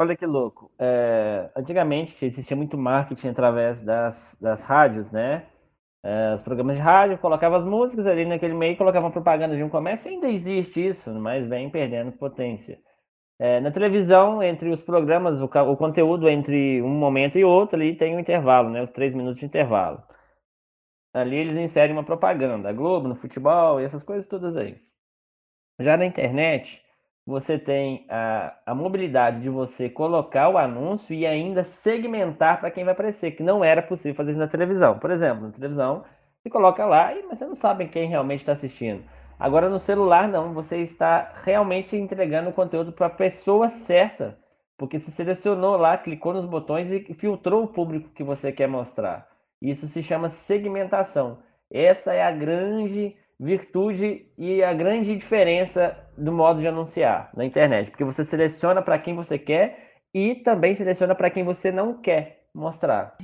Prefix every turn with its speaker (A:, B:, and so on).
A: Olha que louco. É, antigamente existia muito marketing através das, das rádios, né? É, os programas de rádio colocavam as músicas ali naquele meio, colocavam propaganda de um comércio. Ainda existe isso, mas vem perdendo potência. É, na televisão, entre os programas, o, o, conteúdo entre um momento e outro ali tem um intervalo, né? Os três minutos de intervalo. Ali eles inserem uma propaganda, a Globo, no futebol e essas coisas todas aí. Já na internet, você tem a, a mobilidade de você colocar o anúncio e ainda segmentar para quem vai aparecer, que não era possível fazer isso na televisão. Por exemplo, na televisão, você coloca lá, mas você não sabe quem realmente está assistindo. Agora no celular não, você está realmente entregando o conteúdo para a pessoa certa, porque você selecionou lá, clicou nos botões e filtrou o público que você quer mostrar. Isso se chama segmentação. Essa é a grande virtude e a grande diferença do modo de anunciar na internet, porque você seleciona para quem você quer e também seleciona para quem você não quer mostrar.